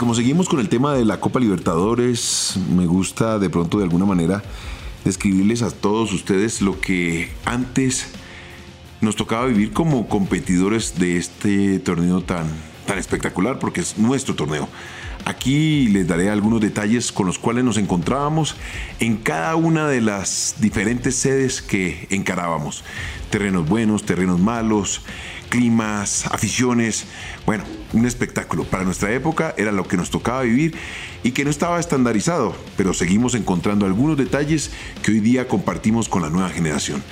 como seguimos con el tema de la Copa Libertadores, me gusta de pronto de alguna manera describirles a todos ustedes lo que antes nos tocaba vivir como competidores de este torneo tan, tan espectacular, porque es nuestro torneo. Aquí les daré algunos detalles con los cuales nos encontrábamos en cada una de las diferentes sedes que encarábamos. Terrenos buenos, terrenos malos, climas, aficiones. Bueno, un espectáculo. Para nuestra época era lo que nos tocaba vivir y que no estaba estandarizado, pero seguimos encontrando algunos detalles que hoy día compartimos con la nueva generación.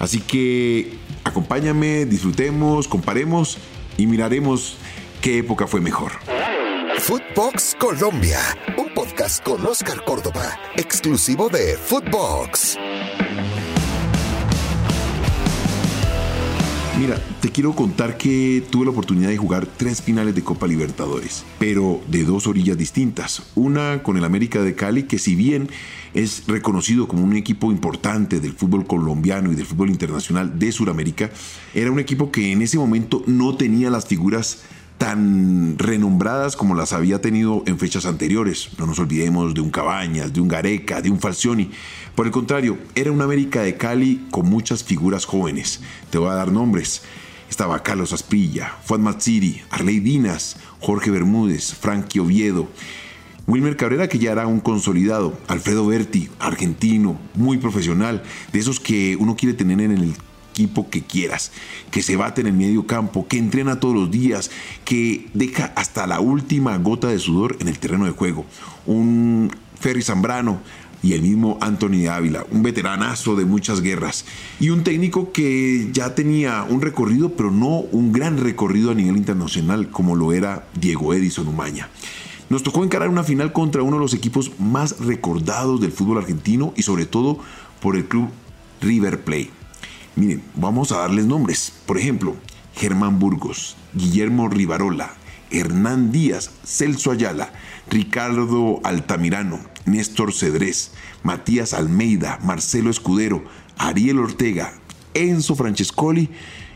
Así que acompáñame, disfrutemos, comparemos y miraremos qué época fue mejor. Footbox Colombia, un podcast con Oscar Córdoba, exclusivo de Footbox. Mira, te quiero contar que tuve la oportunidad de jugar tres finales de Copa Libertadores, pero de dos orillas distintas. Una con el América de Cali, que si bien es reconocido como un equipo importante del fútbol colombiano y del fútbol internacional de Sudamérica, era un equipo que en ese momento no tenía las figuras tan renombradas como las había tenido en fechas anteriores. No nos olvidemos de un Cabañas, de un Gareca, de un Falcioni. Por el contrario, era una América de Cali con muchas figuras jóvenes. Te voy a dar nombres. Estaba Carlos Aspilla, Fuad Matsiri, Arley Dinas, Jorge Bermúdez, Frankie Oviedo, Wilmer Cabrera, que ya era un consolidado, Alfredo Berti, argentino, muy profesional, de esos que uno quiere tener en el equipo que quieras, que se bate en el medio campo, que entrena todos los días, que deja hasta la última gota de sudor en el terreno de juego. Un Ferry Zambrano, y el mismo Anthony Ávila, un veteranazo de muchas guerras y un técnico que ya tenía un recorrido, pero no un gran recorrido a nivel internacional como lo era Diego Edison Umaña. Nos tocó encarar una final contra uno de los equipos más recordados del fútbol argentino y sobre todo por el club River Plate. Miren, vamos a darles nombres. Por ejemplo, Germán Burgos, Guillermo Rivarola, Hernán Díaz, Celso Ayala, Ricardo Altamirano, Néstor Cedrés, Matías Almeida, Marcelo Escudero, Ariel Ortega, Enzo Francescoli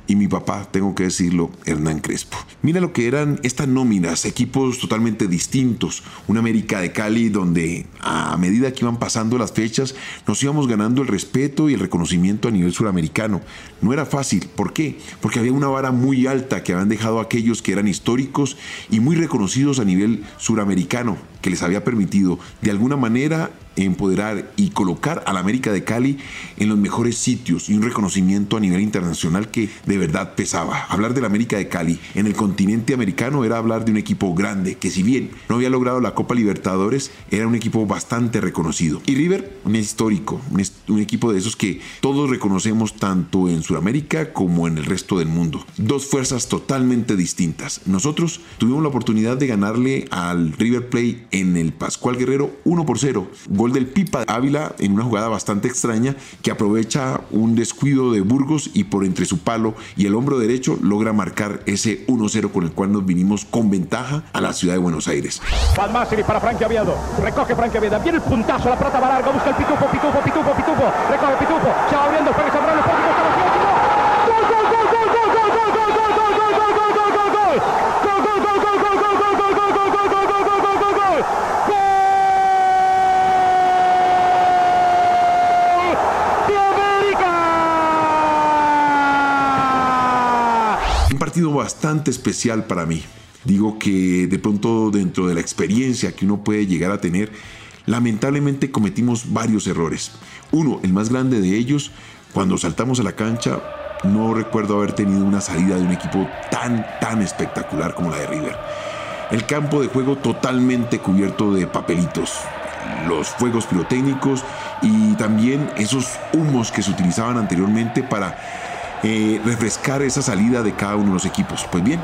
y mi papá, tengo que decirlo, Hernán Crespo. Mira lo que eran estas nóminas, equipos totalmente distintos. Una América de Cali donde a medida que iban pasando las fechas nos íbamos ganando el respeto y el reconocimiento a nivel suramericano. No era fácil, ¿por qué? Porque había una vara muy alta que habían dejado aquellos que eran históricos y muy reconocidos a nivel suramericano, que les había permitido de alguna manera empoderar y colocar a la América de Cali en los mejores sitios y un reconocimiento a nivel internacional que de verdad pesaba. Hablar de la América de Cali en el continente americano era hablar de un equipo grande que si bien no había logrado la Copa Libertadores, era un equipo bastante reconocido. Y River, un histórico, un, equipo de esos que todos reconocemos tanto en Sudamérica como en el resto del mundo. Dos fuerzas totalmente distintas. Nosotros tuvimos la oportunidad de ganarle al River Plate en el Pascual Guerrero 1 por 0 del Pipa Ávila en una jugada bastante extraña que aprovecha un descuido de Burgos y por entre su palo y el hombro derecho logra marcar ese 1-0 con el cual nos vinimos con ventaja a la ciudad de Buenos Aires. Palmasiri para Frankie Aviado. Recoge Frankie Aviado. Viene el puntazo, la pelota va larga. Busca el pitufo, pitufo, pitufo, pitufo. Recoge pitufo. Se va abriendo el Frankie Zambrano. Bastante especial para mí. Digo que de pronto dentro de la experiencia que uno puede llegar a tener, lamentablemente cometimos varios errores. Uno, el más grande de ellos, cuando saltamos a la cancha, no recuerdo haber tenido una salida de un equipo tan, tan espectacular como la de River. El campo de juego totalmente cubierto de papelitos, los fuegos pirotécnicos y también esos humos que se utilizaban anteriormente para eh, refrescar esa salida de cada uno de los equipos. Pues bien,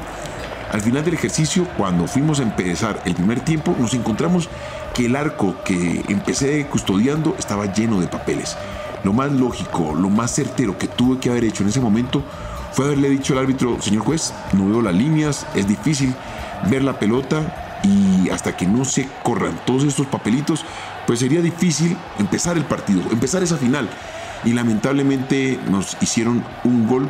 al final del ejercicio, cuando fuimos a empezar el primer tiempo, nos encontramos que el arco que empecé custodiando estaba lleno de papeles. Lo más lógico, lo más certero que tuve que haber hecho en ese momento fue haberle dicho al árbitro, señor juez, no veo las líneas, es difícil ver la pelota y hasta que no se corran todos estos papelitos, pues sería difícil empezar el partido, empezar esa final y lamentablemente nos hicieron un gol.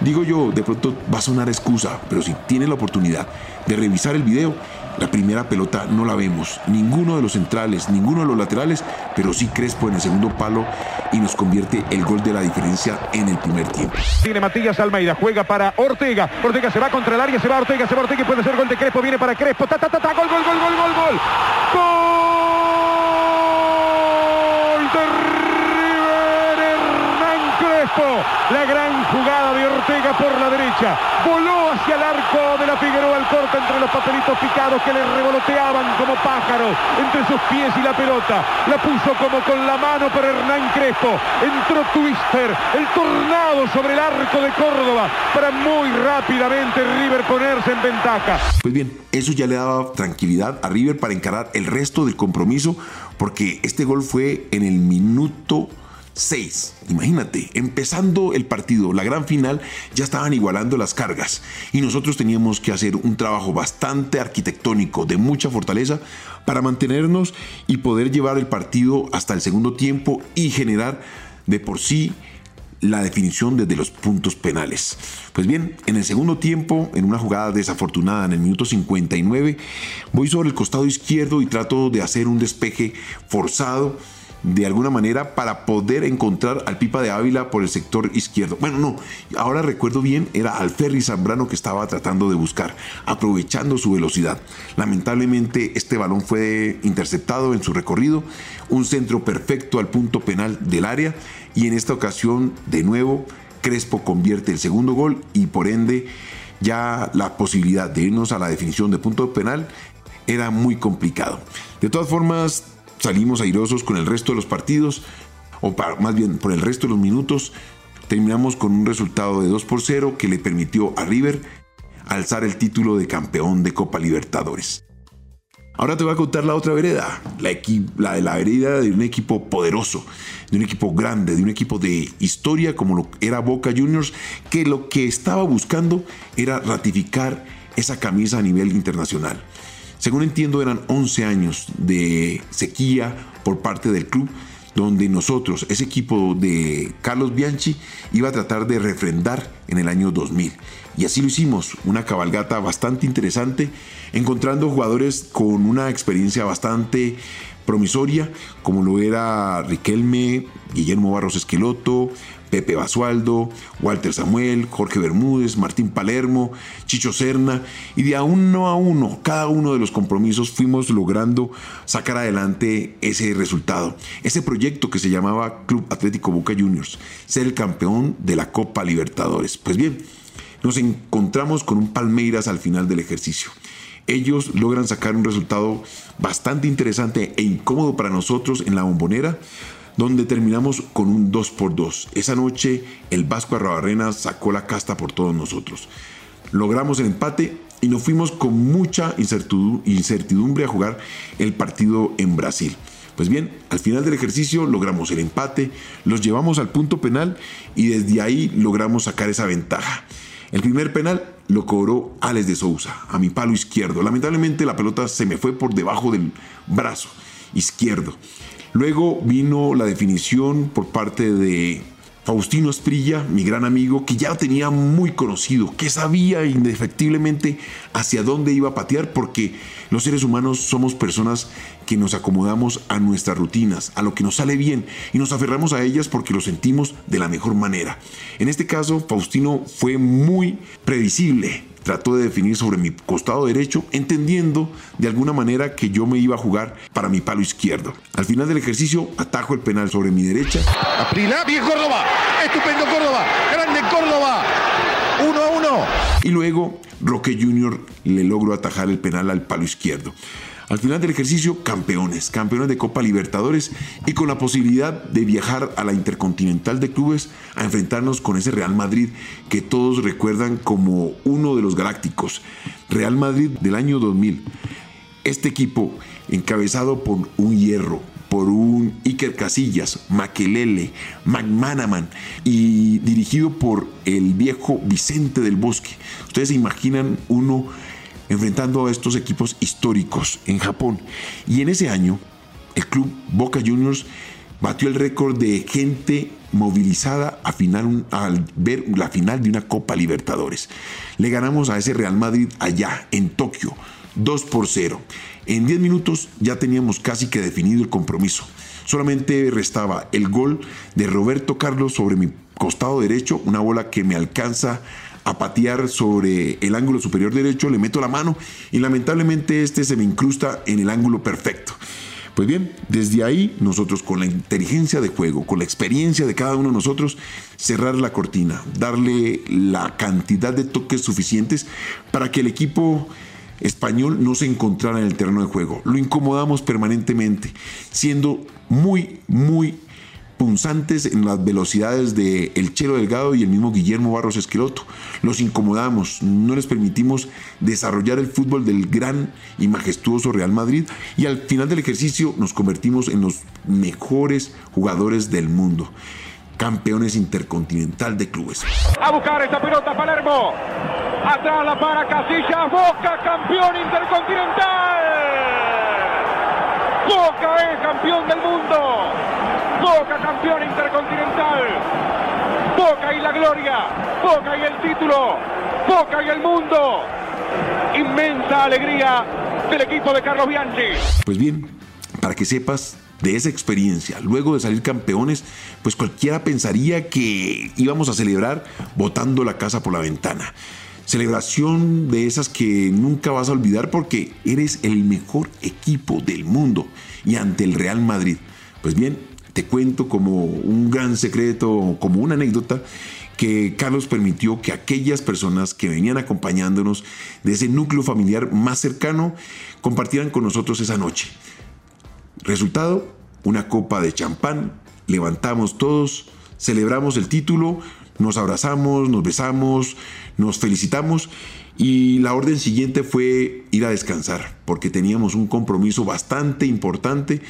Digo yo, de pronto va a sonar excusa, pero si tienen la oportunidad de revisar el video La primera pelota no la vemos, ninguno de los centrales, ninguno de los laterales, pero sí Crespo en el segundo palo y nos convierte el gol de la diferencia en el primer tiempo. Tiene Matías Almeida, juega para Ortega. Ortega se va contra el área, se va Ortega, se va Ortega y puede ser gol de Crespo, viene para Crespo. Ta, ta, gol, gol, gol, gol, gol. ¡Gol! La gran jugada de Ortega por la derecha. Voló hacia el arco de la Figueroa al corte entre los papelitos picados que le revoloteaban como pájaros entre sus pies y la pelota. La puso como con la mano para Hernán Crespo. Entró Twister, el tornado sobre el arco de Córdoba para muy rápidamente River ponerse en ventaja. Pues bien, eso ya le daba tranquilidad a River para encarar el resto del compromiso porque este gol fue en el minuto 6. Imagínate, empezando el partido, la gran final, ya estaban igualando las cargas y nosotros teníamos que hacer un trabajo bastante arquitectónico, de mucha fortaleza, para mantenernos y poder llevar el partido hasta el segundo tiempo y generar de por sí la definición desde los puntos penales. Pues bien, en el segundo tiempo, en una jugada desafortunada en el minuto 59, voy sobre el costado izquierdo y trato de hacer un despeje forzado de alguna manera para poder encontrar al Pipa de Ávila por el sector izquierdo. Bueno, no, ahora recuerdo bien, era al Ferry Zambrano que estaba tratando de buscar, aprovechando su velocidad. Lamentablemente este balón fue interceptado en su recorrido, un centro perfecto al punto penal del área y en esta ocasión de nuevo Crespo convierte el segundo gol y por ende ya la posibilidad de irnos a la definición de punto penal era muy complicado. De todas formas, salimos airosos con el resto de los partidos, o más bien por el resto de los minutos, terminamos con un resultado de 2 por 0 que le permitió a River alzar el título de campeón de Copa Libertadores. Ahora te voy a contar la otra vereda, la, la de la vereda de un equipo poderoso, de un equipo grande, de un equipo de historia como lo era Boca Juniors, que lo que estaba buscando era ratificar esa camisa a nivel internacional. Según entiendo, eran 11 años de sequía por parte del club, donde nosotros, ese equipo de Carlos Bianchi, iba a tratar de refrendar en el año 2000. Y así lo hicimos, una cabalgata bastante interesante, encontrando jugadores con una experiencia bastante promisoria, como lo era Riquelme, Guillermo Barros Esqueloto, Pepe Basualdo, Walter Samuel, Jorge Bermúdez, Martín Palermo, Chicho Serna, y de a uno a uno, cada uno de los compromisos fuimos logrando sacar adelante ese resultado, ese proyecto que se llamaba Club Atlético Boca Juniors, ser el campeón de la Copa Libertadores. Pues bien, nos encontramos con un Palmeiras al final del ejercicio. Ellos logran sacar un resultado bastante interesante e incómodo para nosotros en la bombonera, donde terminamos con un 2 por 2 Esa noche el Vasco Arrabarrena sacó la casta por todos nosotros. Logramos el empate y nos fuimos con mucha incertidumbre a jugar el partido en Brasil. Pues bien, al final del ejercicio logramos el empate, los llevamos al punto penal y desde ahí logramos sacar esa ventaja. El primer penal lo cobró Alex de Sousa a mi palo izquierdo. Lamentablemente la pelota se me fue por debajo del brazo izquierdo. Luego vino la definición por parte de Faustino Esprilla, mi gran amigo, que ya tenía muy conocido, que sabía indefectiblemente hacia dónde iba a patear, porque los seres humanos somos personas que nos acomodamos a nuestras rutinas, a lo que nos sale bien, y nos aferramos a ellas porque lo sentimos de la mejor manera. En este caso, Faustino fue muy previsible, trató de definir sobre mi costado derecho, entendiendo de alguna manera que yo me iba a jugar para mi palo izquierdo. Al final del ejercicio, atajo el penal sobre mi derecha. Aprila, bien Córdoba, estupendo Córdoba, grande Córdoba, uno a uno. Y luego Roque Junior le logró atajar el penal al palo izquierdo. Al final del ejercicio, campeones, campeones de Copa Libertadores y con la posibilidad de viajar a la Intercontinental de Clubes a enfrentarnos con ese Real Madrid que todos recuerdan como uno de los galácticos. Real Madrid del año 2000. Este equipo, encabezado por un hierro, por un Iker Casillas, Maquelele, McManaman y dirigido por el viejo Vicente del Bosque. Ustedes se imaginan uno enfrentando a estos equipos históricos en Japón. Y en ese año, el club Boca Juniors batió el récord de gente movilizada a final, al ver la final de una Copa Libertadores. Le ganamos a ese Real Madrid allá, en Tokio. 2 por 0. En 10 minutos ya teníamos casi que definido el compromiso. Solamente restaba el gol de Roberto Carlos sobre mi costado derecho, una bola que me alcanza a patear sobre el ángulo superior derecho, le meto la mano y lamentablemente este se me incrusta en el ángulo perfecto. Pues bien, desde ahí nosotros con la inteligencia de juego, con la experiencia de cada uno de nosotros, cerrar la cortina, darle la cantidad de toques suficientes para que el equipo español no se encontrara en el terreno de juego. Lo incomodamos permanentemente, siendo muy, muy punzantes en las velocidades de El Chelo Delgado y el mismo Guillermo Barros Esqueloto. Los incomodamos, no les permitimos desarrollar el fútbol del gran y majestuoso Real Madrid y al final del ejercicio nos convertimos en los mejores jugadores del mundo. Campeones intercontinental de clubes. A buscar esta pelota Palermo. Atrás la para Casilla. Boca campeón intercontinental. Boca es campeón del mundo. Boca campeón intercontinental. Boca y la gloria. Boca y el título. Boca y el mundo. Inmensa alegría del equipo de Carlos Bianchi. Pues bien, para que sepas de esa experiencia, luego de salir campeones, pues cualquiera pensaría que íbamos a celebrar botando la casa por la ventana. Celebración de esas que nunca vas a olvidar porque eres el mejor equipo del mundo y ante el Real Madrid. Pues bien, te cuento como un gran secreto, como una anécdota, que Carlos permitió que aquellas personas que venían acompañándonos de ese núcleo familiar más cercano compartieran con nosotros esa noche. Resultado, una copa de champán, levantamos todos, celebramos el título, nos abrazamos, nos besamos, nos felicitamos y la orden siguiente fue ir a descansar, porque teníamos un compromiso bastante importante,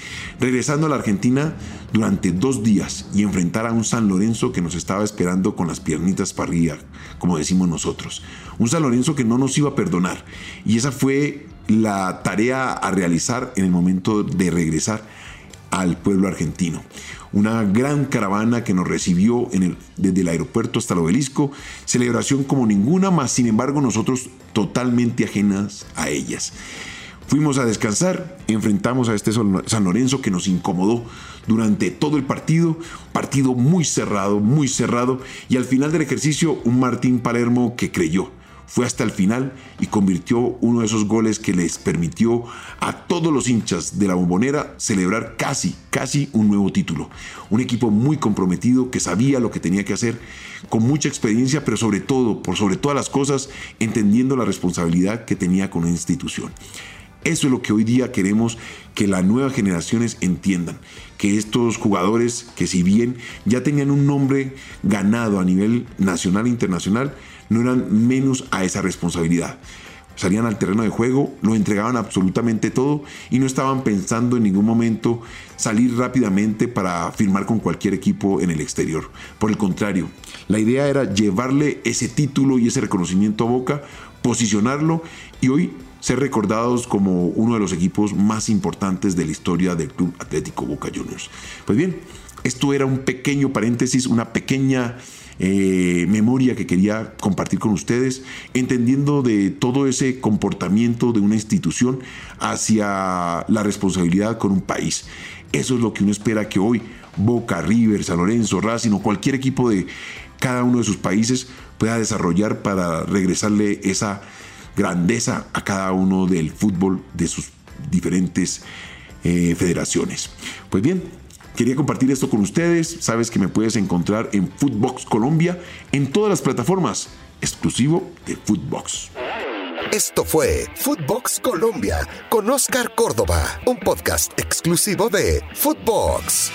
regresando a la Argentina durante dos días y enfrentar a un San Lorenzo que nos estaba esperando con las piernitas para arriba, como decimos nosotros. Un San Lorenzo que no nos iba a perdonar. Y esa fue la tarea a realizar en el momento de regresar al pueblo argentino. Una gran caravana que nos recibió desde el aeropuerto hasta el obelisco, celebración como ninguna, más sin embargo nosotros totalmente ajenas a ellas. Fuimos a descansar, enfrentamos a este San Lorenzo que nos incomodó durante todo el partido, partido muy cerrado, muy cerrado, y al final del ejercicio un Martín Palermo que creyó, fue hasta el final y convirtió uno de esos goles que les permitió a todos los hinchas de la bombonera celebrar casi, casi un nuevo título. Un equipo muy comprometido que sabía lo que tenía que hacer, con mucha experiencia, pero sobre todo, por sobre todas las cosas, entendiendo la responsabilidad que tenía con la institución. Eso es lo que hoy día queremos que las nuevas generaciones entiendan, que estos jugadores que si bien ya tenían un nombre ganado a nivel nacional e internacional, no eran menos a esa responsabilidad. Salían al terreno de juego, lo entregaban absolutamente todo y no estaban pensando en ningún momento salir rápidamente para firmar con cualquier equipo en el exterior. Por el contrario, la idea era llevarle ese título y ese reconocimiento a Boca, posicionarlo y hoy ser recordados como uno de los equipos más importantes de la historia del Club Atlético Boca Juniors. Pues bien, esto era un pequeño paréntesis, una pequeña eh, memoria que quería compartir con ustedes, entendiendo de todo ese comportamiento de una institución hacia la responsabilidad con un país. Eso es lo que uno espera que hoy Boca, River, San Lorenzo, Racing o cualquier equipo de cada uno de sus países pueda desarrollar para regresarle esa grandeza a cada uno del fútbol de sus diferentes eh, federaciones. Pues bien, Quería compartir esto con ustedes. Sabes que me puedes encontrar en Footbox Colombia en todas las plataformas, exclusivo de Footbox. Esto fue Footbox Colombia con Oscar Córdoba, un podcast exclusivo de Footbox.